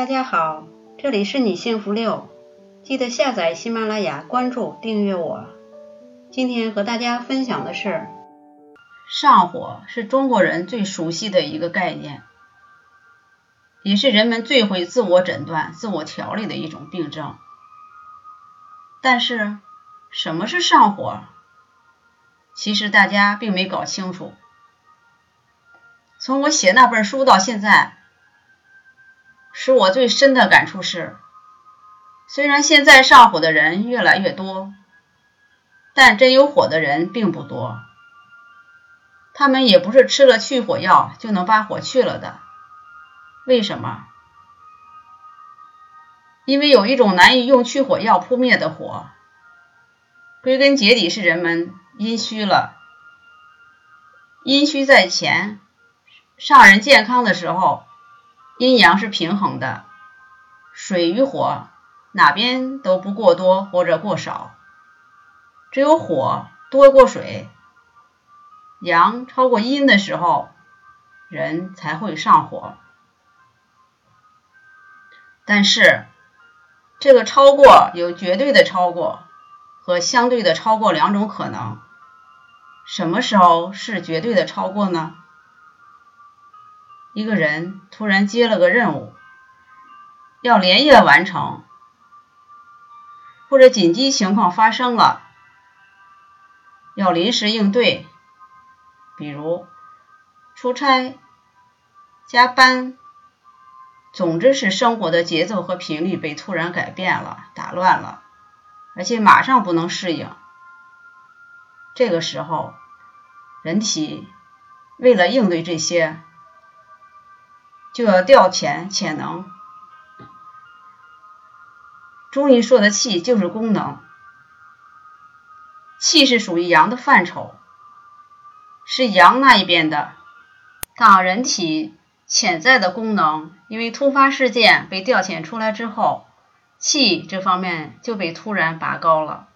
大家好，这里是你幸福六，记得下载喜马拉雅，关注订阅我。今天和大家分享的是，上火是中国人最熟悉的一个概念，也是人们最会自我诊断、自我调理的一种病症。但是，什么是上火？其实大家并没搞清楚。从我写那本书到现在。使我最深的感触是，虽然现在上火的人越来越多，但真有火的人并不多。他们也不是吃了去火药就能把火去了的。为什么？因为有一种难以用去火药扑灭的火，归根结底是人们阴虚了。阴虚在前，上人健康的时候。阴阳是平衡的，水与火哪边都不过多或者过少，只有火多过水，阳超过阴的时候，人才会上火。但是这个超过有绝对的超过和相对的超过两种可能，什么时候是绝对的超过呢？一个人突然接了个任务，要连夜完成，或者紧急情况发生了，要临时应对，比如出差、加班，总之是生活的节奏和频率被突然改变了、打乱了，而且马上不能适应。这个时候，人体为了应对这些。就要调遣潜能。中医说的气就是功能，气是属于阳的范畴，是阳那一边的。当人体潜在的功能因为突发事件被调遣出来之后，气这方面就被突然拔高了，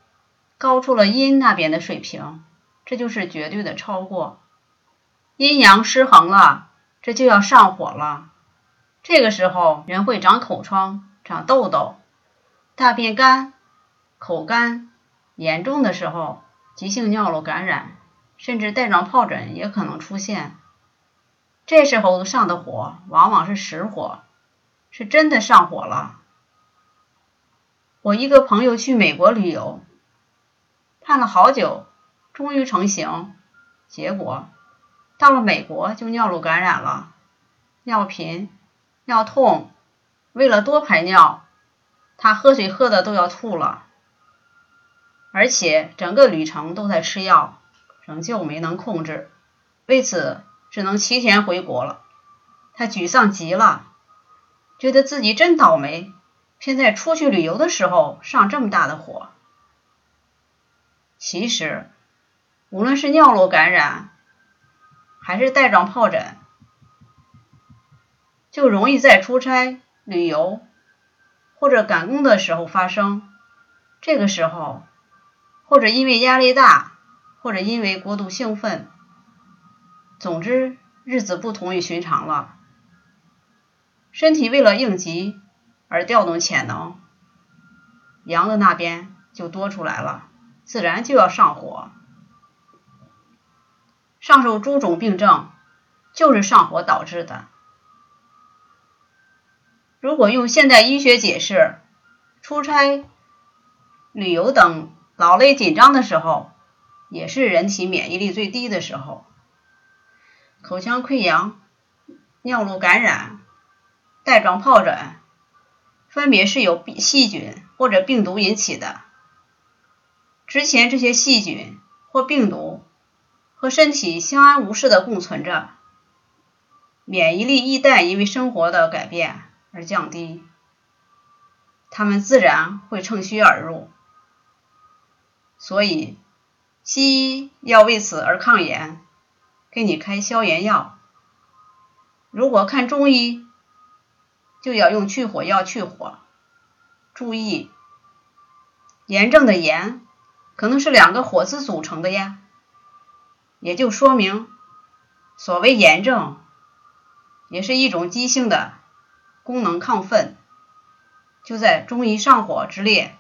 高出了阴那边的水平，这就是绝对的超过。阴阳失衡了。这就要上火了，这个时候人会长口疮、长痘痘、大便干、口干，严重的时候急性尿路感染，甚至带状疱疹也可能出现。这时候上的火往往是实火，是真的上火了。我一个朋友去美国旅游，盼了好久，终于成行，结果。到了美国就尿路感染了，尿频、尿痛，为了多排尿，他喝水喝的都要吐了，而且整个旅程都在吃药，仍旧没能控制，为此只能提前回国了。他沮丧极了，觉得自己真倒霉，偏在出去旅游的时候上这么大的火。其实，无论是尿路感染，还是带状疱疹，就容易在出差、旅游或者赶工的时候发生。这个时候，或者因为压力大，或者因为过度兴奋，总之日子不同于寻常了。身体为了应急而调动潜能，阳的那边就多出来了，自然就要上火。上述诸种病症就是上火导致的。如果用现代医学解释，出差、旅游等劳累紧张的时候，也是人体免疫力最低的时候。口腔溃疡、尿路感染、带状疱疹，分别是由细菌或者病毒引起的。之前这些细菌或病毒。和身体相安无事的共存着，免疫力一旦因为生活的改变而降低，他们自然会趁虚而入。所以，西医要为此而抗炎，给你开消炎药；如果看中医，就要用去火药去火。注意，炎症的炎可能是两个火字组成的呀。也就说明，所谓炎症，也是一种急性的，功能亢奋，就在中医上火之列。